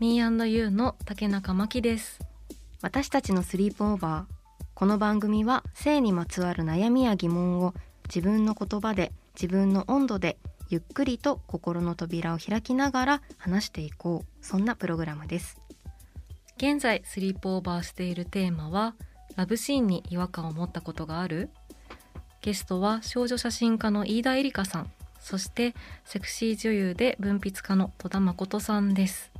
Me&You の竹中真希です。私たちのスリープオーバーこの番組は性にまつわる悩みや疑問を自分の言葉で自分の温度でゆっくりと心の扉を開きながら話していこう。そんなプログラムです。現在スリープオーバーしているテーマはラブシーンに違和感を持ったことがある？ゲストは少女写真家の飯田絵梨香さん。そしてセクシー女優で文筆家の戸田誠さんです。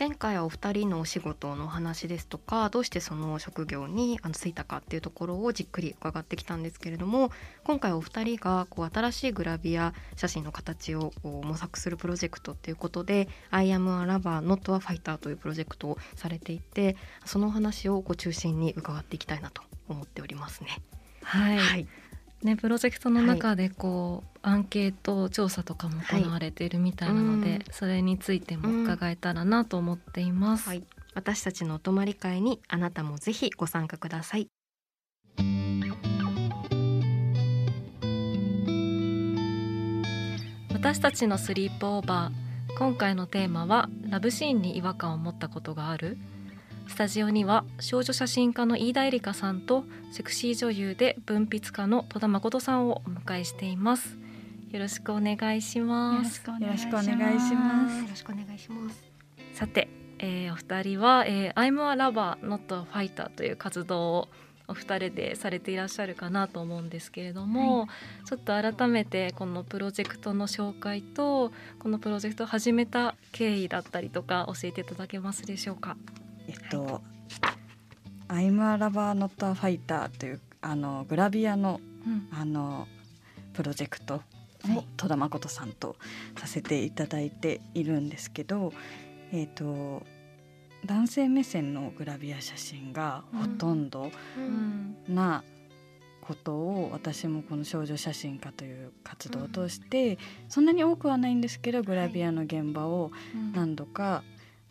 前回はお二人のお仕事のお話ですとかどうしてその職業にあの就いたかっていうところをじっくり伺ってきたんですけれども今回お二人がこう新しいグラビア写真の形を模索するプロジェクトっていうことで「I am a lover not a fighter」というプロジェクトをされていてそのお話をこう中心に伺っていきたいなと思っておりますね。はい、はいね、プロジェクトの中でこう、アンケート調査とかも行われているみたいなので、はい。それについても伺えたらなと思っています。はい、私たちのお泊まり会にあなたもぜひご参加ください。私たちのスリープオーバー。今回のテーマはラブシーンに違和感を持ったことがある？スタジオには少女写真家の飯田絵梨香さんとセクシー女優で文筆家の戸田誠さんをお迎えしていますよろしくお願いしよますよろしくお。願いしますよろしくお願いします。さて、えーお二人は、えー、I'm a lover not a fighter という活動をお二人でされていらっしゃるかなと思うんですけれども、ちょっと改めてこのプロジェクトの紹介とこのプロジェクトを始めた経緯だったりとか教えていただけますでしょうか？えっと「I'm a lover not a fighter」というあのグラビアのうん。あのプロジェクトはい。を戸田誠さんとさせていただいているんですけど、えっと男性目線のグラビア写真がほとんどうん。なことを私もこの少女写真家という活動を通して、そんなに多くはないんですけどグラビアの現場を何度か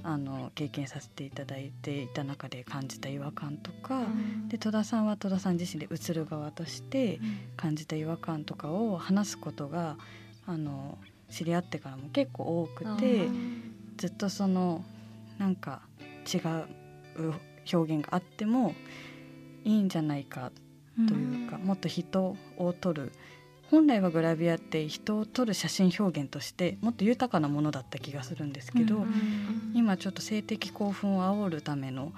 あの経験させていただいていた中で感じた違和感とか、で戸田さんは戸田さん自身で映る側として感じた違和感とかを話すことがあの知り合ってからも結構多くてずっとそのなんか違う表現があってもいいんじゃないかというか、もっと人を撮る本来はグラビアって人を撮る写真表現としてもっと豊かなものだった気がするんですけど、うん今ちょっと性的興奮を煽るための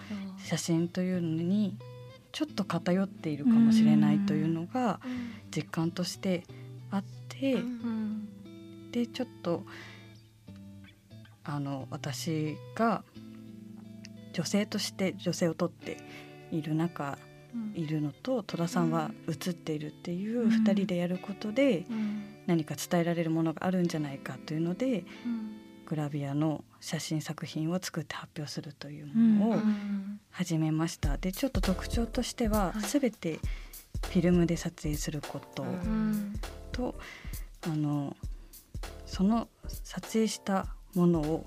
写真というのにちょっと偏っているかもしれないというのが実感としてあって、うん。でちょっとあの私が女性として女性を撮っている中いるのと戸田さんは写っているっていううん。2人でやることでうん。何か伝えられるものがあるんじゃないかというのでグラビアの写真作品を作って発表するというものをうん。始めました。でちょっと特徴としてははい。全てフィルムで撮影することうん。とあのその撮影したものを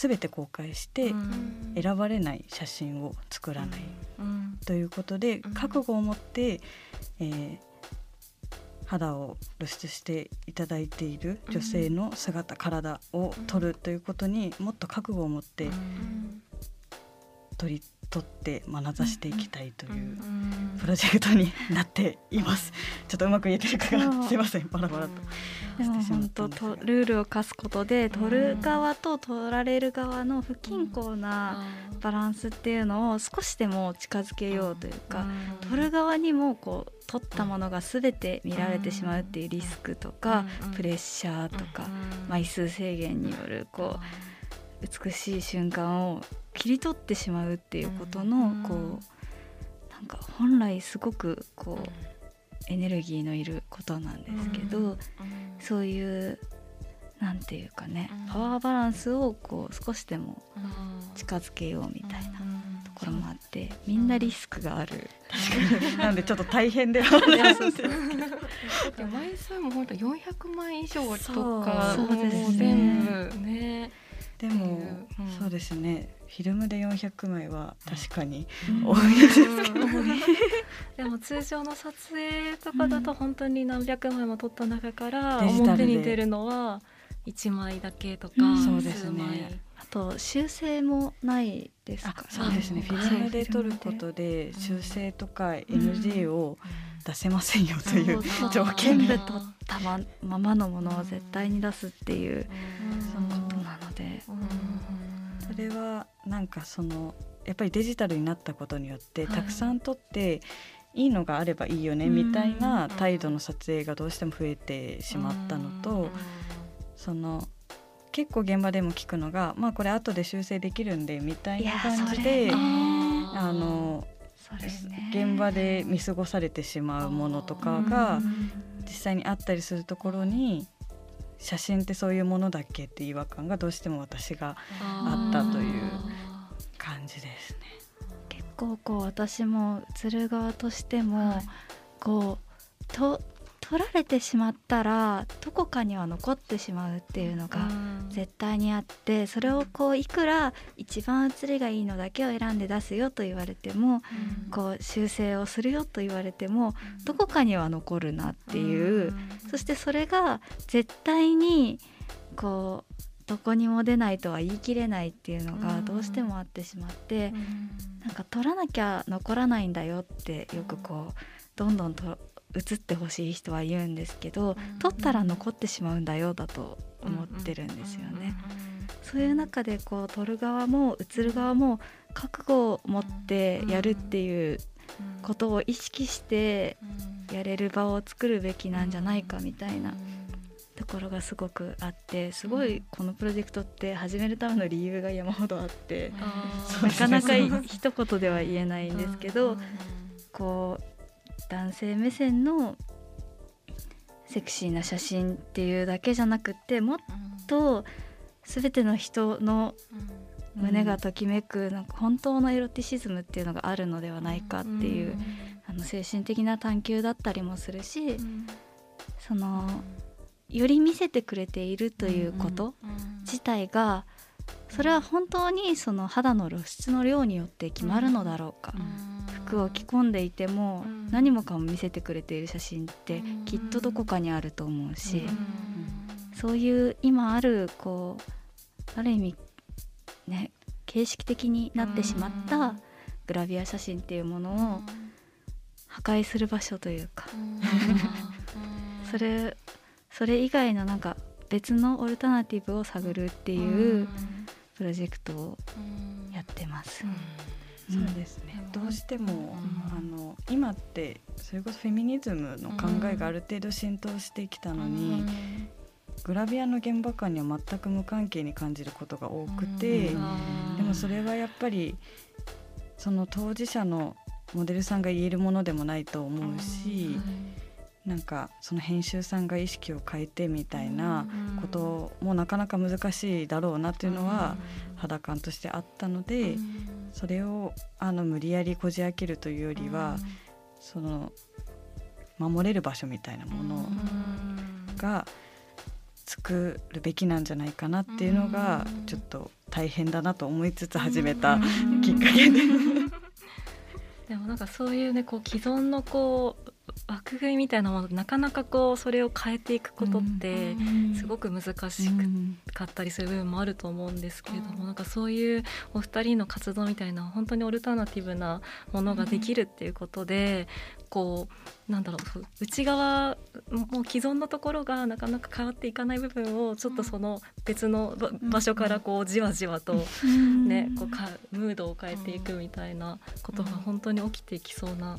全て公開してうん。選ばれない写真を作らないうん。ということでうん。覚悟を持って、えー肌を露出していただいている女性の姿、体を撮るということにもっと覚悟を持ってうん。撮り取って学ざしていきたいというプロジェクトになっています。ちょっとうまく言えてるかがすいません。バラバラと。でも本当とルールを課すことで取る側と取られる側の不均衡なバランスっていうのを少しでも近づけようというか取る側にもこう取ったものが全て見られてしまうっていうリスクとかプレッシャーとか枚数制限によるこう美しい瞬間を切り取ってしまうっていうことのこうなんか本来すごくこうエネルギーのいることなんですけどそういうなんていうかねパワーバランスをこう少しでも近づけようみたいなところもあってみんなリスクがある。確かに。なんでちょっと大変ではあるんですけど枚数も本当400枚以上とかそう。ですね。全部ね。でも、うん。そうですねフィルムで400枚は確かにうん。多いですけど、でも通常の撮影とかだと本当に何百枚も撮った中からデジタルで。表に出るのは1枚だけとか、うん。そうですね。数枚あと修正もないですか？あそうですね。フはい。ィルムで撮ることで修正とか NG を出せませんよという条件で。撮ったまままのものを絶対に出すっていう。そのなんかそのやっぱりデジタルになったことによってはい。たくさん撮っていいのがあればいいよねみたいな態度の撮影がどうしても増えてしまったのとその結構現場でも聞くのがまあこれ後で修正できるんでみたいな感じであのね。現場で見過ごされてしまうものとかが実際にあったりするところに写真ってそういうものだっけって違和感がどうしても私があったという感じですね。結構こう私も映る側としても、はいこうと撮られてしまったらどこかには残ってしまうっていうのが絶対にあってそれをこういくら一番写りがいいのだけを選んで出すよと言われてもこう修正をするよと言われてもどこかには残るなっていうそしてそれが絶対にこうどこにも出ないとは言い切れないっていうのがどうしてもあってしまってなんか撮らなきゃ残らないんだよってよくこうどんどんと映ってほしい人は言うんですけど撮ったら残ってしまうんだよだと思ってるんですよね。そういう中でこう撮る側も映る側も覚悟を持ってやるっていうことを意識してやれる場を作るべきなんじゃないかみたいなところがすごくあってすごいこのプロジェクトって始めるための理由が山ほどあってなかなか 一言では言えないんですけどこう男性目線のセクシーな写真っていうだけじゃなくってもっと全ての人の胸がときめくなんか本当のエロティシズムっていうのがあるのではないかっていうあの精神的な探求だったりもするしそのより見せてくれているということ自体がそれは本当にその肌の露出の量によって決まるのだろうか服を着込んでいても何もかも見せてくれている写真ってきっとどこかにあると思うしそういう今あるこうある意味ね形式的になってしまったグラビア写真っていうものを破壊する場所というか それそれ以外のなんか別のオルタナティブを探るっていうプロジェクトをやってます。そうですね、どうしても、あの今ってそれこそフェミニズムの考えがある程度浸透してきたのに、グラビアの現場感には全く無関係に感じることが多くて、でもそれはやっぱりその当事者のモデルさんが言えるものでもないと思うし、なんかその編集さんが意識を変えてみたいなこともなかなか難しいだろうなっていうのは肌感としてあったので、それをあの無理やりこじ開けるというよりは、その守れる場所みたいなものが作るべきなんじゃないかなっていうのがちょっと大変だなと思いつつ始めたきっかけで。でもなんかそういうねこう既存のこう枠組みみたいなものなかなかこうそれを変えていくことってすごく難しかったりする部分もあると思うんですけれども、なんかそういうお二人の活動みたいな本当にオルタナティブなものができるっていうことで、こうなんだろう内側もう既存のところがなかなか変わっていかない部分をちょっとその別の場所からこうじわじわとね、こうかムードを変えていくみたいなことが本当に起きていきそうな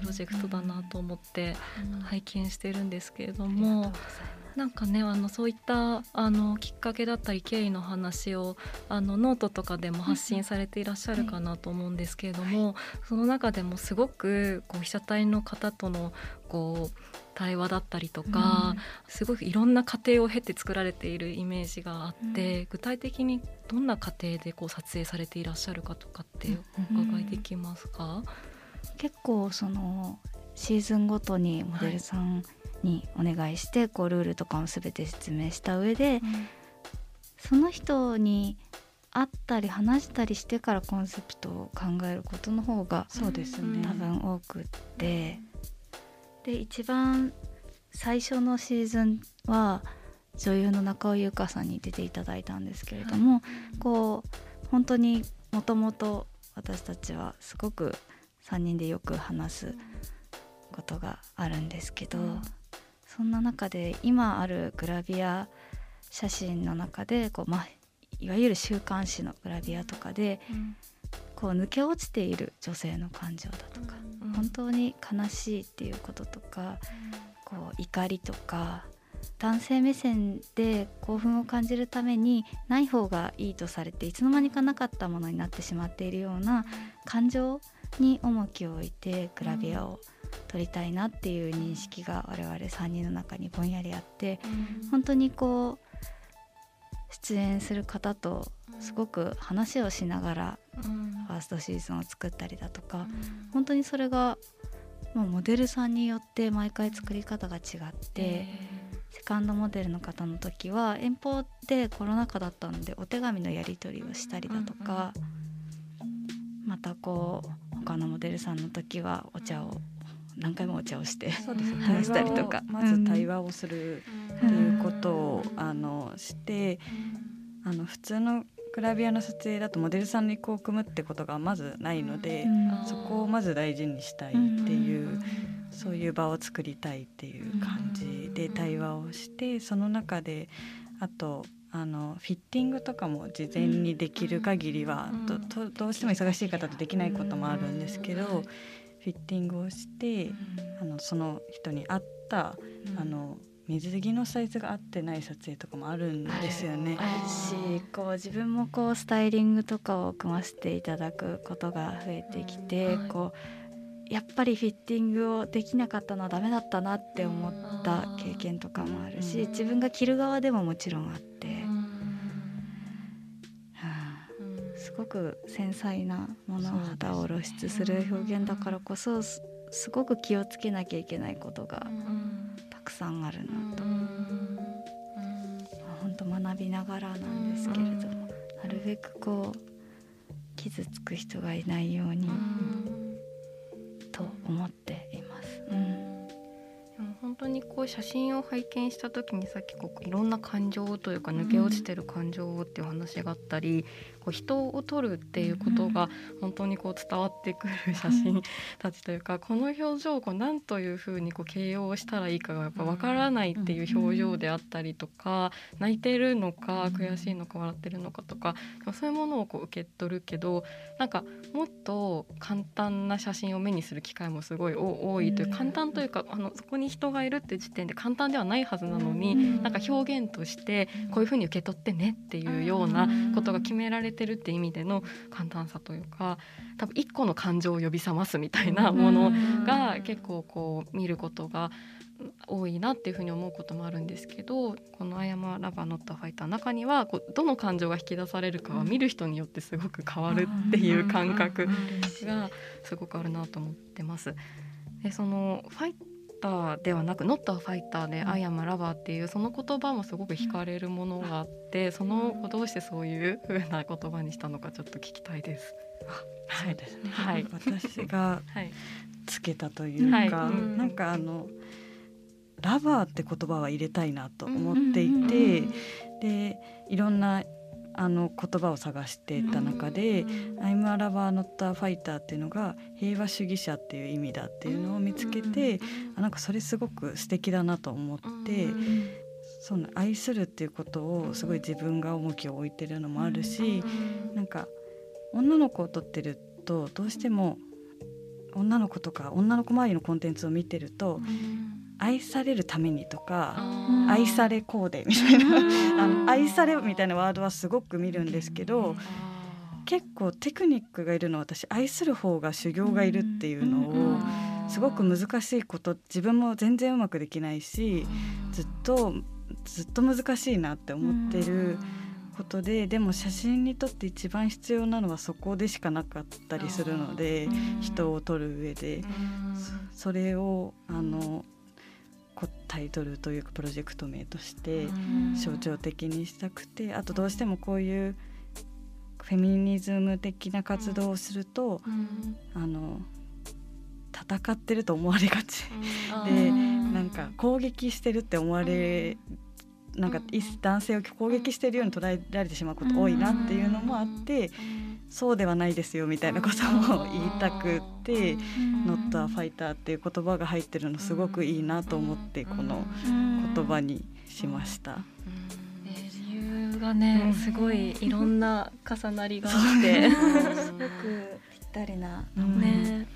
プロジェクトだなと思って拝見してるんですけれども。なんかねあのそういったあのきっかけだったり経緯の話をあのノートとかでも発信されていらっしゃるかなと思うんですけれども、その中でもすごくこう被写体の方とのこう対話だったりとか、うん、すごくいろんな過程を経て作られているイメージがあって、うん、具体的にどんな過程でこう撮影されていらっしゃるかとかってお伺いできますか、うん、結構そのシーズンごとにモデルさんにお願いしてこうルールとかも全て説明した上で、その人に会ったり話したりしてからコンセプトを考えることの方がそうですね。多分多くって。で一番最初のシーズンは女優の中尾優香さんに出ていただいたんですけれども、はい、こう本当にもともと私たちはすごく3人でよく話すことがあるんですけど、うん、そんな中で今あるグラビア写真の中でこう、まあ、いわゆる週刊誌のグラビアとかで、うん、こう抜け落ちている女性の感情だとか、うん、本当に悲しいっていうこととか、こう怒りとか男性目線で興奮を感じるためにない方がいいとされていつの間にかなかったものになってしまっているような感情に重きを置いてグラビアを撮りたいなっていう認識が我々3人の中にぼんやりあって本当にこう出演する方とすごく話をしながらファーストシーズンを作ったりだとか、本当にそれがもうモデルさんによって毎回作り方が違って、セカンドモデルの方の時は遠方でコロナ禍だったのでお手紙のやり取りをしたりだとか、またこう他のモデルさんの時はお茶を何回もお茶をして話したりとか。まず対話をするっていうことをあのしてあの普通のグラビアの撮影だとモデルさんの意向を組むってことがまずないので、そこをまず大事にしたいっていう、そういう場を作りたいっていう感じで対話をしてその中であとあのフィッティングとかも事前にできる限りは、どどうしても忙しい方とできないこともあるんですけど、フィッティングをして、あのその人に合った、あの水着のサイズが合ってない撮影とかもあるんですよね。あるしこう自分もこうスタイリングとかを組ませていただくことが増えてきて、こうやっぱりフィッティングをできなかったのはダメだったなって思った経験とかもあるし自分が着る側でももちろんあって、すごく繊細なもの肌を露出する表現だからこそすごく気をつけなきゃいけないことがくさんあるなと、本当学びながらなんですけれども、なるべくこう傷つく人がいないように、と思っています。うん本当にこう写真を拝見した時にさっきこういろんな感情というか抜け落ちてる感情っていう話があったり、こう人を撮るっていうことが本当にこう伝わってくる写真たちというかこの表情をこう何というふうにこう形容したらいいかがやっぱ分からないっていう表情であったりとか泣いてるのか悔しいのか笑ってるのかとかそういうものをこう受け取るけどなんかもっと簡単な写真を目にする機会もすごい多いという簡単というかあのそこに人がいるって時点で簡単ではないはずなのになんか表現としてこういうふうに受け取ってねっていうようなことが決められてるって意味での簡単さというか多分一個の感情を呼び覚ますみたいなものが結構こう見ることが多いなっていうふうに思うこともあるんですけどこの「I am Lover Not Fighter」の中にはこうどの感情が引き出されるかは見る人によってすごく変わるっていう感覚がすごくあるなと思ってます。でそのファイターではなく「Not Fighter」で「I am Lover」っていうその言葉もすごく惹かれるものがあってそのどうしてそういうふうな言葉にしたのかちょっと聞きたいです。はいですね、はい、私が つけたというか、はい、なんかあのラバーって言葉は入れたいなと思っていて、でいろんなあの言葉を探してた中で「I'm a lover not a fighter」っていうのが平和主義者っていう意味だっていうのを見つけてあなんかそれすごく素敵だなと思ってその愛するっていうことをすごい自分が重きを置いてるのもあるしなんか女の子を撮ってるとどうしても女の子とか女の子周りのコンテンツを見てると愛されるためにとか愛されコーデみたいなあの愛されみたいなワードはすごく見るんですけど結構テクニックがいるのは私愛する方が修行がいるっていうのをすごく難しいこと自分も全然うまくできないしずっとずっと難しいなって思ってることででも写真にとって一番必要なのはそこでしかなかったりするので人を撮る上で。それをあのタイトルというかプロジェクト名として象徴的にしたくてあとどうしてもこういうフェミニズム的な活動をすると、あの戦ってると思われがち でなんか攻撃してるって思われなんか男性を攻撃しているように捉えられてしまうこと多いなっていうのもあってそうではないですよみたいなことも言いたくって「Not a Fighter」っていう言葉が入ってるのすごくいいなと思ってこの言葉にしました。理由がね、すごいいろんな重なりがあって。すごくぴったりな名前、ね、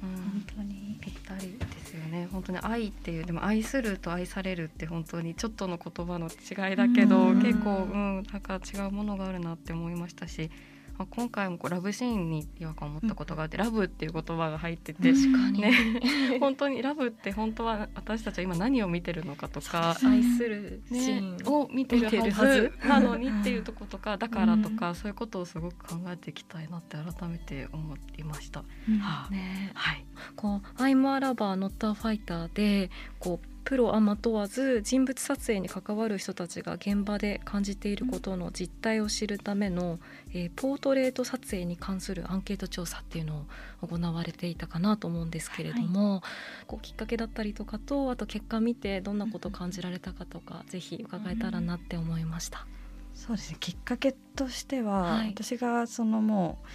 本当にぴったりですよね。本当に愛っていうでも愛すると愛されるって本当にちょっとの言葉の違いだけど結構うんなんか違うものがあるなって思いましたしまあ、今回もこうラブシーンに違和感を持ったことがあって、うん、ラブっていう言葉が入ってて確かに、ね、本当にラブって本当は私たちは今何を見てるのかとか愛するシーンを見てるはず。なのにっていうとことかだからとか、そういうことをすごく考えていきたいなって改めて思いました。はあ、ね、はい、こう「アイムアラバーノッターファイターでこうプロアマ問わず人物撮影に関わる人たちが現場で感じていることの実態を知るための、えー、ポートレート撮影に関するアンケート調査っていうのを行われていたかなと思うんですけれども、はい、こうきっかけだったりとかとあと結果見てどんなことを感じられたかとか、ぜひ伺えたらなって思いました。そうですね。きっかけとしては、はい、私がそのもう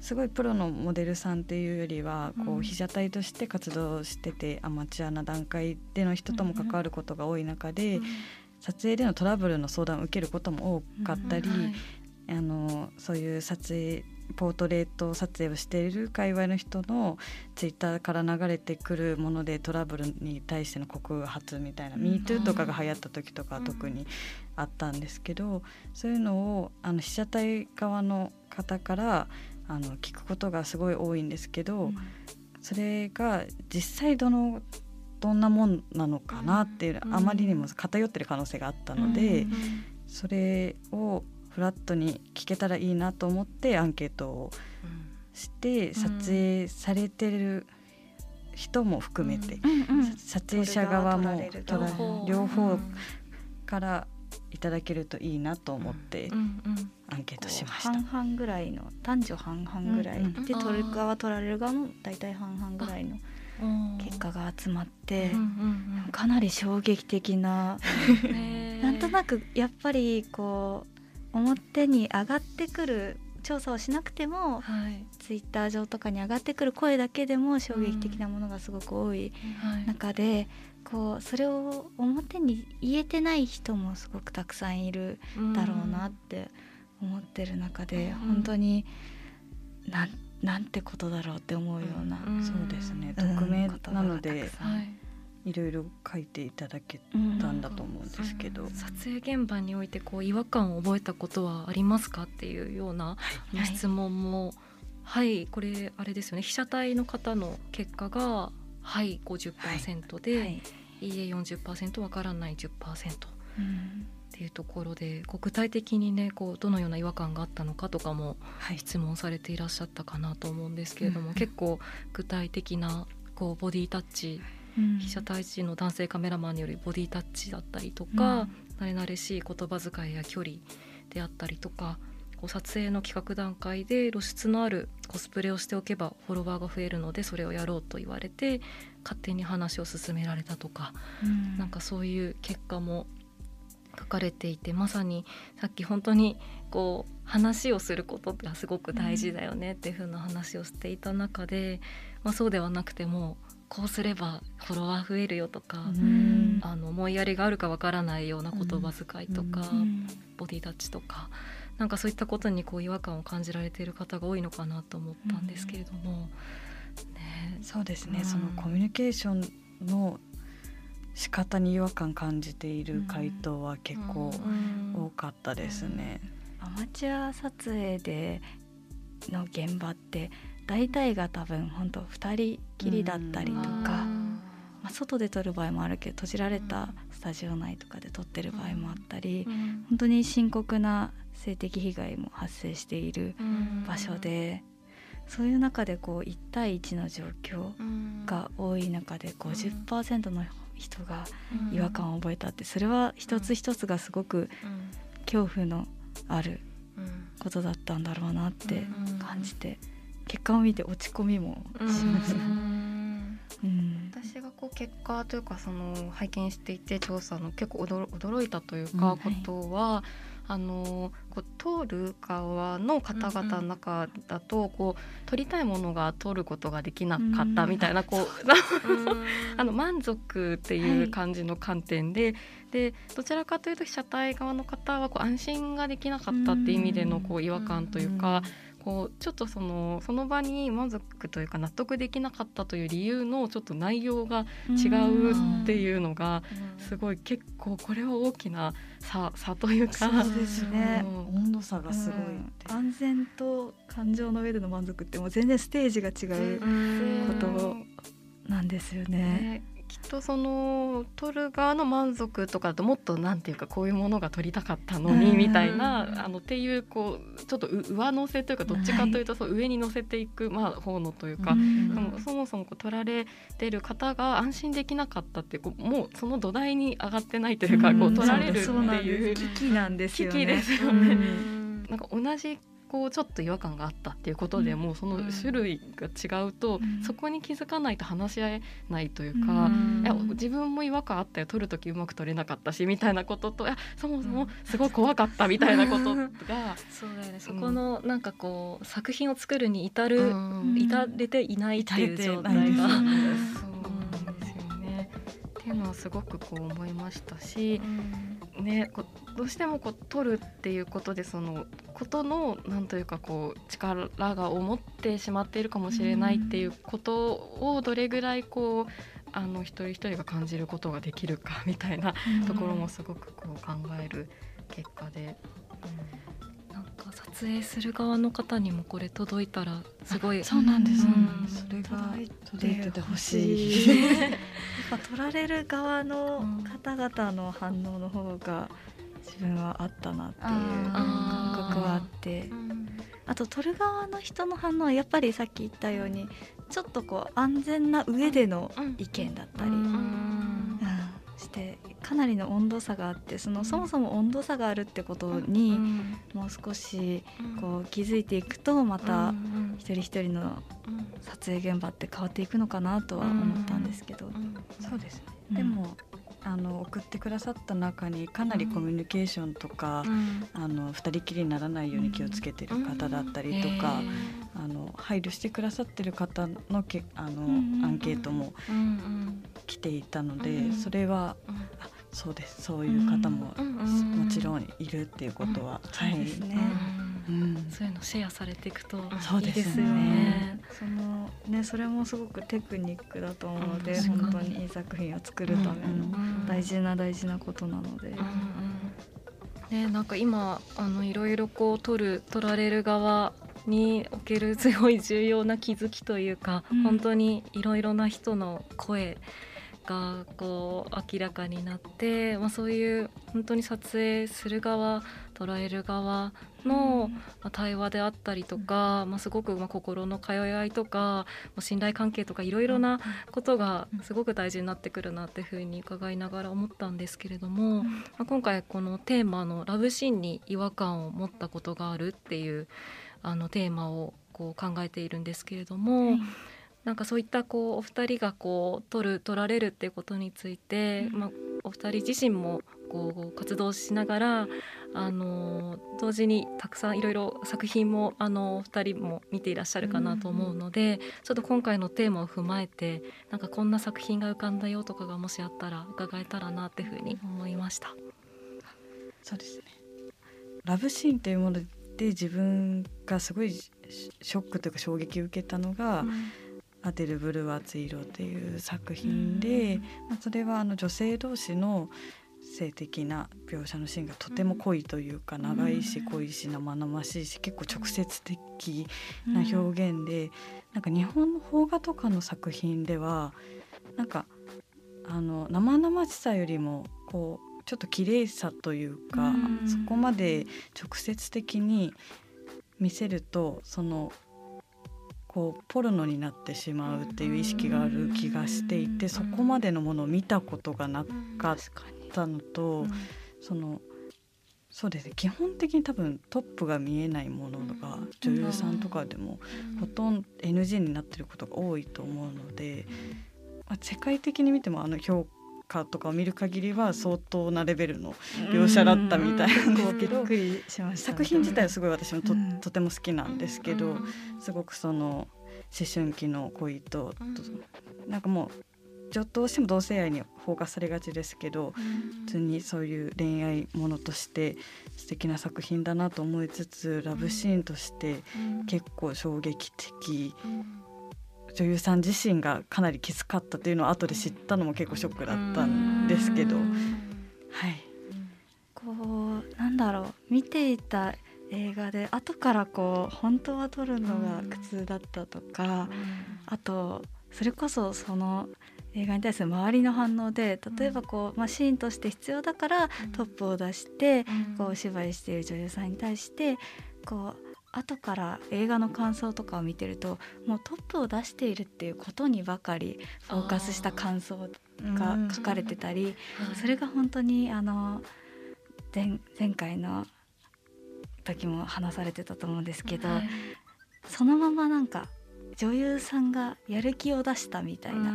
すごいプロのモデルさんっていうよりはこう被写体として活動しててアマチュアな段階での人とも関わることが多い中で撮影でのトラブルの相談を受けることも多かったりあのそういう撮影ポートレート撮影をしている界隈の人のツイッターから流れてくるものでトラブルに対しての告発みたいな「MeToo」とかが流行った時とか特にあったんですけどそういうのをあの被写体側の方からあの聞くことがすごい多いんですけど、うん、それが実際どのどんなもんなのかなっていう、うん、あまりにも偏ってる可能性があったので、うん、それをフラットに聞けたらいいなと思ってアンケートをして撮影されてる人も含めて、撮影者側も両方からいただけるといいなと思ってアンケートしました。半々ぐらいの男女半々ぐらい、うんうん、で取る側取られる側も大体半々ぐらいの結果が集まって、かなり衝撃的な なんとなくやっぱりこう表に上がってくる調査をしなくても、はい、ツイッター上とかに上がってくる声だけでも衝撃的なものがすごく多い中で、こうそれを表に言えてない人もすごくたくさんいるだろうなって思ってる中で、うん、本当にななんてことだろうって思うような、うん、そうですね。匿名なので、いろいろ書いていただけたんだと思うんですけど、撮影現場においてこう違和感を覚えたことはありますかっていうような質問も、はい、はい、これあれですよね。被写体の方の結果がはい50%で、はい、い。いえ40%わからない10%、うん、っていうところでこう具体的にねこうどのような違和感があったのかとかも質問されていらっしゃったかなと思うんですけれども、はい、結構具体的なこうボディタッチ、うん、被写体時の男性カメラマンによるボディタッチだったりとか、うん、慣れ慣れしい言葉遣いや距離であったりとかこう撮影の企画段階で露出のあるコスプレをしておけばフォロワーが増えるのでそれをやろうと言われて勝手に話を進められたとか、うん、なんかそういう結果も書かれていてまさにさっき本当にこう話をすることがすごく大事だよねっていう風な話をしていた中で、まあ、そうではなくてもこうすればフォロワー増えるよとか、うん、あの思いやりがあるかわからないような言葉遣いとか、うん、ボディタッチとかなんかそういったことにこう違和感を感じられている方が多いのかなと思ったんですけれども、ね、そうですね、そのコミュニケーションの仕方に違和感感じている回答は結構多かったですね。アマチュア撮影での現場って大体が多分本当2人きりだったりとか、まあ、外で撮る場合もあるけど閉じられたスタジオ内とかで撮ってる場合もあったり、本当に深刻な性的被害も発生している場所で、そういう中でこう1対1の状況が多い中で50%の人が違和感を覚えたってそれは一つ一つがすごく恐怖のあることだったんだろうなって感じて結果を見て落ち込みもしました。うん、私がこう結果というかその拝見していて調査の結構驚いたというかことは、はいあのこう通る側の方々の中だと、こう取りたいものが通ることができなかったみたいな、こう あの満足っていう感じの観点で、はい、でどちらかというと被写体側の方はこう安心ができなかったっていう意味でのこう違和感というか。こうちょっとそのその場に満足というか納得できなかったという理由のちょっと内容が違うっていうのがすごい結構これは大きな差差というか。そうですね、温度差がすごい、安全と感情の上での満足って。もう全然ステージが違うことなんですよね。きっとその撮る側の満足とかだともっとなんていうかこういうものが撮りたかったのにみたいなあのっていうこうちょっと上乗せというかどっちかというとそう上に乗せていくまあ方のというか、でもそもそもこう撮られてる方が安心できなかったってこうもうその土台に上がってないというかこう撮られるっていう危機なんですよね。危機ですよね。なんか同じこうちょっと違和感があったっていうことでも、うその種類が違うと、そこに気づかないと話し合えないというか、いや自分も違和感あったよ撮る時うまく撮れなかったしみたいなこととそもそもすごい怖かったみたいなことが そうだよね。そこのなんかこう作品を作るに至る、至れていないっていう状態が。いうのはすごくこう思いましたし、ねこどうしてもこう取るっていうことでそのことのなんというかこう力が思ってしまっているかもしれないっていうことをどれぐらいこうあの一人一人が感じることができるかみたいなところもすごくこう考える結果で。うん、なんか撮影する側の方にもこれ届いたらすごいそうなんです、うん、それが届いててほしい。やっぱ撮られる側の方々の反応の方が自分はあったなっていう感覚はあって。あと撮る側の人の反応はやっぱりさっき言ったようにちょっとこう安全な上での意見だったり、してかなりの温度差があってそのそもそも温度差があるってことにもう少しこう気づいていくとまた一人一人の撮影現場って変わっていくのかなとは思ったんですけど。そうですね、でもあの送ってくださった中にかなりコミュニケーションとか、うん、あの2人きりにならないように気をつけてる方だったりとか、うん、あの配慮してくださってる方のけあの、アンケートも来ていたので、それは、あそうです。そういう方ももちろんいるっていうことは、はい、ですね。うん、そういうのシェアされていくといいですよね。そのね。それもすごくテクニックだと思うので、うん、本当にいい作品を作るための大事な大事なことなので。うんね、なんか今あのいろいろこう取る取られる側におけるすごい重要な気づきというか、うん、本当にいろいろな人の声がこう明らかになって、まあ、そういう本当に撮影する側捉える側の対話であったりとか、まあ、すごくま心の通い合いとか信頼関係とかいろいろなことがすごく大事になってくるなっていうふうに伺いながら思ったんですけれども、まあ、今回このテーマの「ラブシーンに違和感を持ったことがある」っていうあのテーマをこう考えているんですけれども、はい、なんかそういったこうお二人がこう取る取られるっていうことについて、うん、まあ、お二人自身もこう活動しながらあの同時にたくさんいろいろ作品もあの2人も見ていらっしゃるかなと思うので、うん、ちょっと今回のテーマを踏まえてなんかこんな作品が浮かんだよとかがもしあったら伺えたらなっていうふうに思いました。そうですね。ラブシーンというもので自分がすごいショックというか衝撃を受けたのが、うん。アデル・ブルー熱い色っていう作品で、まあ、それはあの女性同士の性的な描写のシーンがとても濃いというか長いし濃いし生々しいし結構直接的な表現でなんか日本の邦画とかの作品ではなんかあの生々しさよりもこうちょっと綺麗さというかそこまで直接的に見せるとそのこうポルノになってしまうっていう意識がある気がしていてそこまでのものを見たことがなかったのと、そのそうですね基本的に多分トップが見えないものが女優さんとかでもほとんど NG になってることが多いと思うので、まあ、世界的に見てもあの評価とかを見る限りは相当なレベルの描写だったみたいなんですけど、作品自体はすごい私もと,、とても好きなんですけど、すごくその思春期の恋と、なんかもうどうしても同性愛にフォーカスされがちですけど、普通にそういう恋愛ものとして素敵な作品だなと思いつつラブシーンとして結構衝撃的。女優さん自身がかなりきつかったというのを後で知ったのも結構ショックだったんですけど、はい、こうなんだろう見ていた映画で後からこう本当は撮るのが苦痛だったとか、あとそれこそその映画に対する周りの反応で例えばこう、まあ、シーンとして必要だからトップを出してこうお芝居している女優さんに対してこう後から映画の感想とかを見てるともうトップを出しているっていうことにばかりフォーカスした感想が書かれてたり、それが本当にあの前前回の時も話されてたと思うんですけど、はい、そのままなんか女優さんがやる気を出したみたいな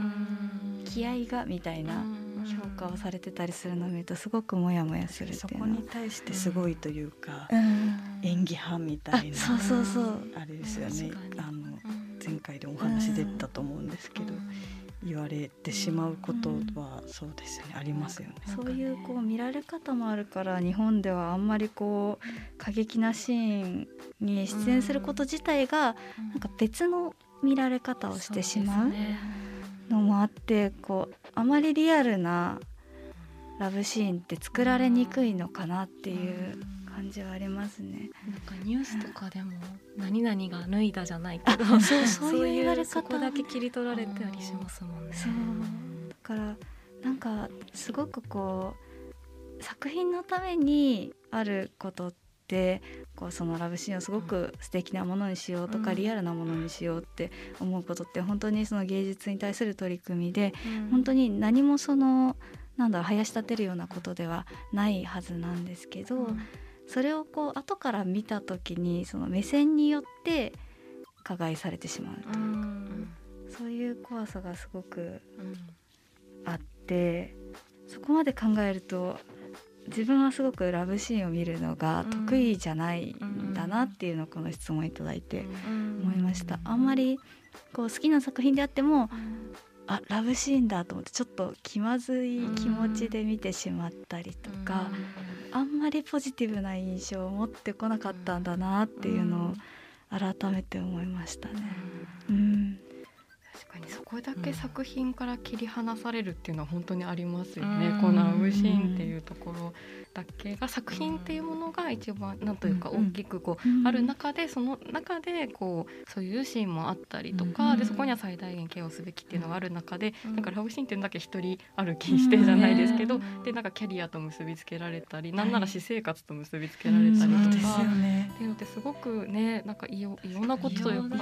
気合がみたいな評価をされてたりするのを見るとすごくモヤモヤするそこに対してすごいというか、うん、演技派みたいなそうそうそう。あれですよね。あの前回でお話出たと思うんですけど。言われてしまうことはそうですね、ありますよね。そういうこう見られ方もあるから日本ではあんまりこう過激なシーンに出演すること自体がなんか別の見られ方をしてしまう。のもあってこうあまりリアルなラブシーンって作られにくいのかなっていう感じはありますね。なんかニュースとかでも何々が脱いだじゃないけど、そう そういう言われ方そこだけ切り取られたりしますもんね。そうだからなんかすごくこう作品のためにあることってってこうそのラブシーンをすごく素敵なものにしようとか、リアルなものにしようって思うことって本当にその芸術に対する取り組みで、本当に何もそのなんだろう生やし立てるようなことではないはずなんですけど、それをこう後から見た時にその目線によって加害されてしまうというか、そういう怖さがすごくあって、そこまで考えると自分はすごくラブシーンを見るのが得意じゃないんだなっていうのをこの質問いただいて思いました。あんまりこう好きな作品であってもあラブシーンだと思ってちょっと気まずい気持ちで見てしまったりとかあんまりポジティブな印象を持ってこなかったんだなっていうのを改めて思いましたね。うん。確かにそこだけ作品から切り離されるっていうのは本当にありますよね、うん、このラブシーンっていうところだけが作品っていうものが一番なんというか大きくこうある中でその中でこうそういうシーンもあったりとかでそこには最大限ケアをすべきっていうのがある中でなんかラブシーンっていうのだけ一人歩きしてじゃないですけどでなんかキャリアと結びつけられたりなんなら私生活と結びつけられたりとか。っていうのってすごくねなんかいろんなことというか。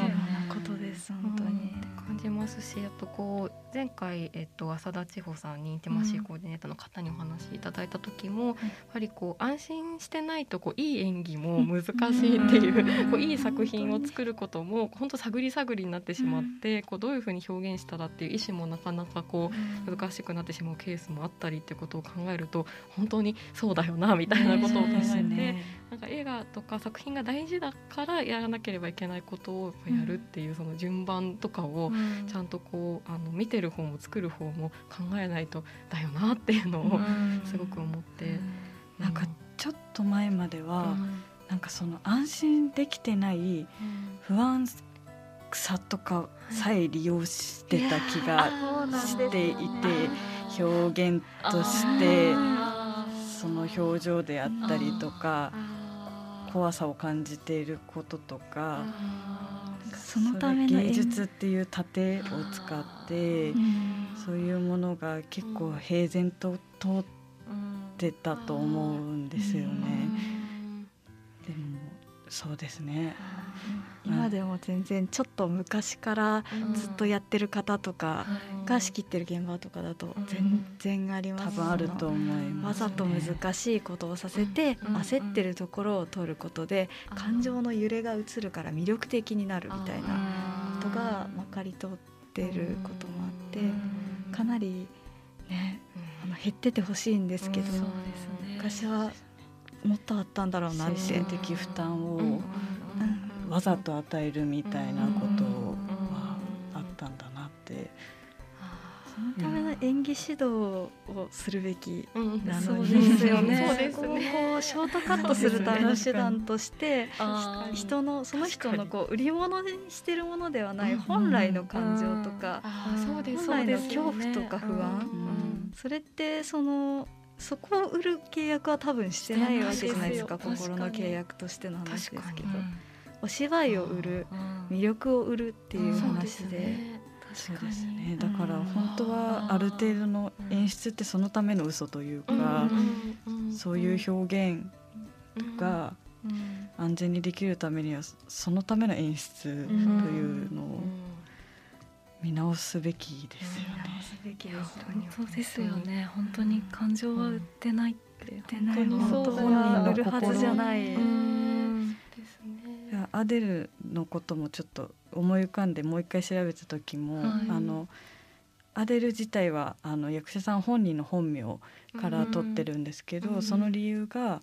ことです本当に。感じますしあとこう前回、えっと、浅田千穂さんにインティマシーコーディネーターの方にお話しいただいた時も、ぱりこう安心してないとこういい演技も難しいっていうこういい作品を作ることも本当探り探りになってしまってこうどういうふうに表現したらっていう意思もなかなかこう難しくなってしまうケースもあったりってことを考えると本当にそうだよなみたいなことを考えて、なんか映画とか作品が大事だからやらなければいけないことをやるっていうその順番とかをちゃんとこうあの見てる方も作る方も考えないとだよなっていうのをすごく思って。なんかちょっと前までは、なんかその安心できてない不安さとかさえ利用してた気がしていて表現としてその表情であったりとか怖さを感じていることとかそのため芸術っていう盾を使ってそういうものが結構平然と通ってたと思うんですよね。でもそうですね。今でも全然ちょっと昔からずっとやってる方とかが仕切ってる現場とかだと全然あります、多分あると思います、ね、わざと難しいことをさせて焦ってるところを取ることで感情の揺れが映るから魅力的になるみたいなことがまかり通ってることもあってかなりねあの減っててほしいんですけど、昔はもっとあったんだろうなって的負担を。わざと与えるみたいなことはあったんだなって。そのための演技指導をするべきなのに、ですよね。そうですね。こうショートカットするための手段として、人のその人のこう売り物にしてるものではない本来の感情とか、本来の恐怖とか不安、それってそのそこを売る契約は多分してないわけじゃないですか心の契約としての話ですけど、お芝居を売る、魅力を売るっていう話で。そうですね。だから本当はある程度の演出ってそのための嘘というか、そういう表現が安全にできるためにはそのための演出というのを見直すべきですよね。すべきですよね。本当に感情は売ってないって、うん、本当にそう本人売るはずじゃない。ですね。アデルのこともちょっと思い浮かんでもう一回調べた時も、はい、あのアデル自体はあの役者さん本人の本名から撮ってるんですけど、うん、その理由が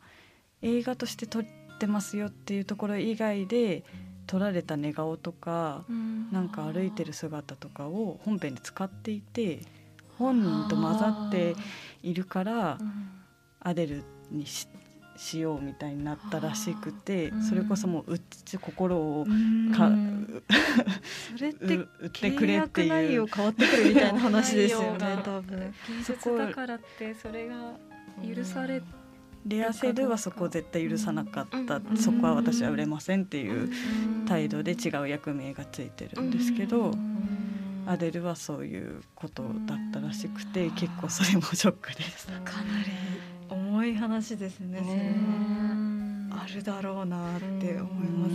映画として撮ってますよっていうところ以外で。撮られた寝顔とか、うん、なんか歩いてる姿とかを本編で使っていて本人と混ざっているから、アデルにししようみたいになったらしくてそれこそもううち心をか それって売ってくれっていう。内容変わってくるみたいな話ですよね多分。芸術だからってそれが許されレアセルはそこを絶対許さなかった、そこは私は売れませんっていう態度で違う役名がついてるんですけど、アデルはそういうことだったらしくて、結構それもショックです。かなり重い話ですね。ねあるだろうなって思います。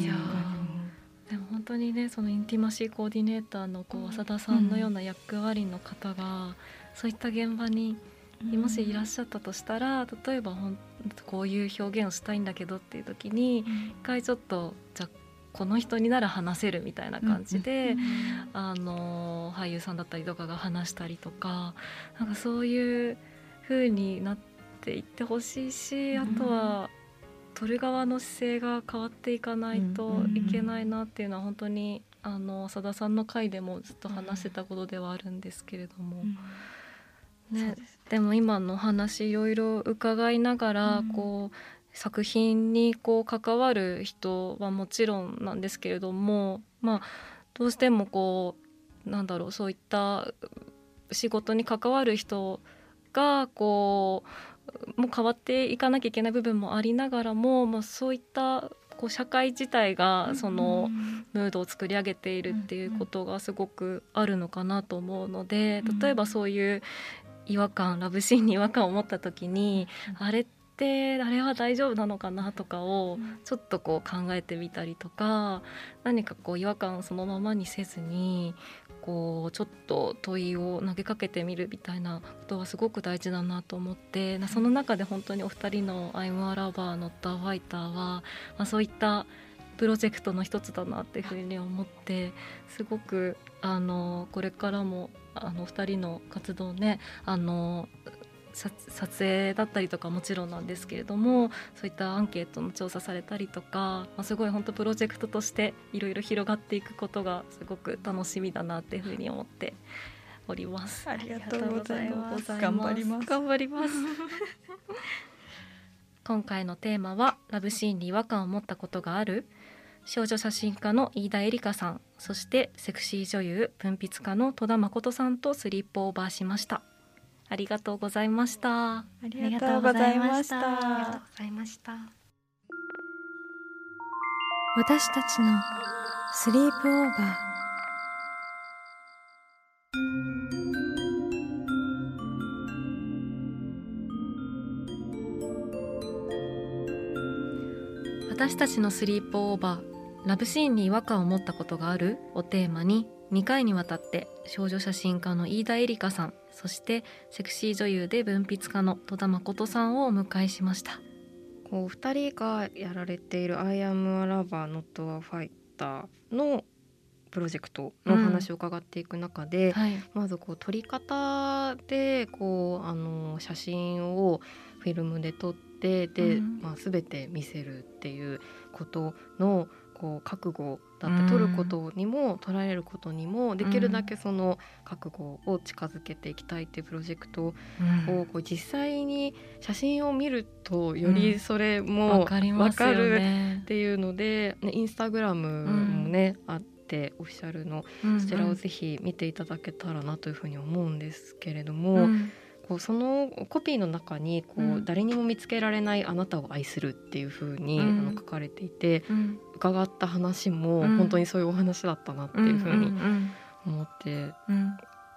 でも本当にねそのインティマシーコーディネーターのこう浅田さんのような役割の方が、そういった現場にもしいらっしゃったとしたら例えばほんこういう表現をしたいんだけどっていう時に一回ちょっとじゃこの人になら話せるみたいな感じで、あの俳優さんだったりとかが話したりとかなんかそういう風になっていってほしいし、あとは撮る側の姿勢が変わっていかないといけないなっていうのは本当にあの浅田さんの回でもずっと話してたことではあるんですけれども。ね、でも今の話いろいろ伺いながら、うん、こう作品にこう関わる人はもちろんなんですけれども、まあ、どうしてもこうなんだろうそういった仕事に関わる人がこうもう変わっていかなきゃいけない部分もありながらも、まあ、そういったこう社会自体がそのムードを作り上げているっていうことがすごくあるのかなと思うので例えばそういう違和感ラブシーンに違和感を持った時に、あれってあれは大丈夫なのかなとかをちょっとこう考えてみたりとか何かこう違和感をそのままにせずにこうちょっと問いを投げかけてみるみたいなことはすごく大事だなと思ってその中で本当にお二人の「I'm a Lover Not a Fighter は」まあ、そういったプロジェクトの一つだなっていうふうに思ってすごくあのこれからもあの2人の活動ねあの撮影だったりとかもちろんなんですけれどもそういったアンケートの調査されたりとか、まあ、すごい本当プロジェクトとしていろいろ広がっていくことがすごく楽しみだなっていうふうに思っております。ありがとうございます。頑張ります。頑張ります。今回のテーマはラブシーンに違和感を持ったことがある少女写真家の飯田絵梨香さんそしてセクシー女優文筆家の戸田誠さんとスリップオーバーしました。ありがとうございました。ありがとうございました。ありがとうございました。私たちのスリープオーバー。私たちのスリープオーバーラブシーンに違和感を持ったことがある？をテーマに2回にわたって少女写真家の飯田絵梨香さんそしてセクシー女優で文筆家の戸田誠さんをお迎えしました。こう2人がやられている「I am a lover not a fighter」のプロジェクトの話を伺っていく中で、うんはい、まずこう撮り方でこうあの写真をフィルムで撮ってで、うん、まあ、全て見せるっていうことのこう覚悟だって取ることにも、捉えることにもできるだけその覚悟を近づけていきたいっていうプロジェクトをこう実際に写真を見るとよりそれも分かるっていうので、ね、インスタグラムもね、あってオフィシャルのそちらをぜひ見ていただけたらなというふうに思うんですけれども。こうそのコピーの中にこう、うん、誰にも見つけられないあなたを愛するっていうふうに、あの書かれていて、伺った話も本当にそういうお話だったなっていうふうに思って。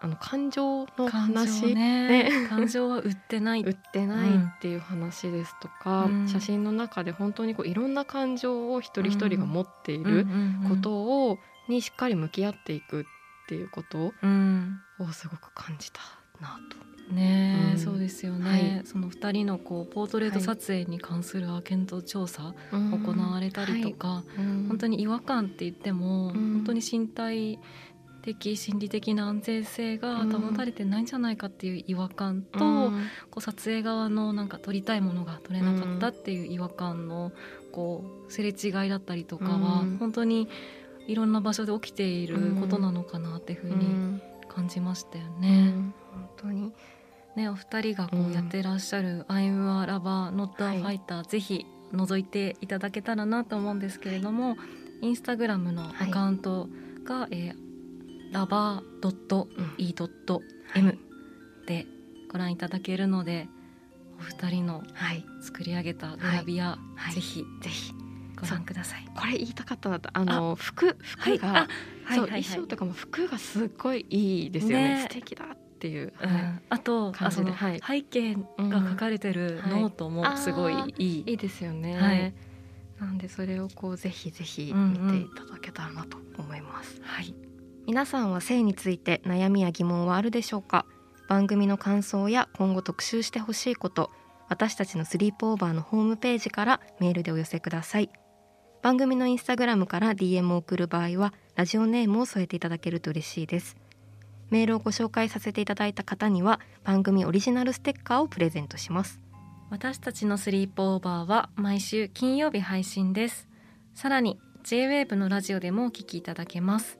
あの感情の話ね、ね、感情は売ってない。売ってないっていう話ですとか、うん、写真の中で本当にこういろんな感情を一人一人が持っていることを、にしっかり向き合っていくっていうことをすごく感じたなとね、うん、そうですよね、はい、その2人のこうポートレート撮影に関するアケント調査行われたりとか、はい、本当に違和感って言っても、本当に身体的心理的な安全性が保たれてないんじゃないかっていう違和感と、こう撮影側のなんか撮りたいものが撮れなかったっていう違和感のこうすれ違いだったりとかは、本当にいろんな場所で起きていることなのかなっていうふうに感じましたよね。本当にね、お二人がこうやってらっしゃる「I'm a lover not a fighter、はい」ぜひ覗いていただけたらなと思うんですけれども、はい、インスタグラムのアカウントが、はい、えー、ラバー .e.m でご覧いただけるのでお二人の作り上げたグラビア、はい、ぜひぜひ。ご覧ください。これ言いたかったなとあの服服が、はい、そう、衣装とかも服がすっごいいいですよね。ね。素敵だっていう、うん、あとあその、はい、背景が書かれてるノートもすごいいい、いいですよね、はい、なんでそれをこうぜひぜひ見ていただけたらなと思います、うんうん、はい。皆さんは性について悩みや疑問はあるでしょうか？番組の感想や今後特集してほしいこと私たちのスリープオーバーのホームページからメールでお寄せください。番組のインスタグラムから DM を送る場合はラジオネームを添えていただけると嬉しいですメールをご紹介させていただいた方には番組オリジナルステッカーをプレゼントします。私たちのスリープオーバーは毎週金曜日配信です。さらに J-WAVE のラジオでもお聞きいただけます。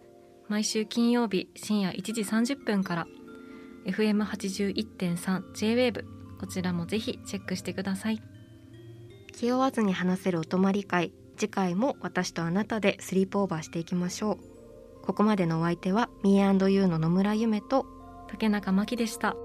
毎週金曜日深夜1時30分から FM81.3 J-WAVE こちらもぜひチェックしてください。気負わずに話せるお泊まり会次回も私とあなたでスリープオーバーしていきましょうここまでのお相手は Me&You の野村夢と竹中真希でした。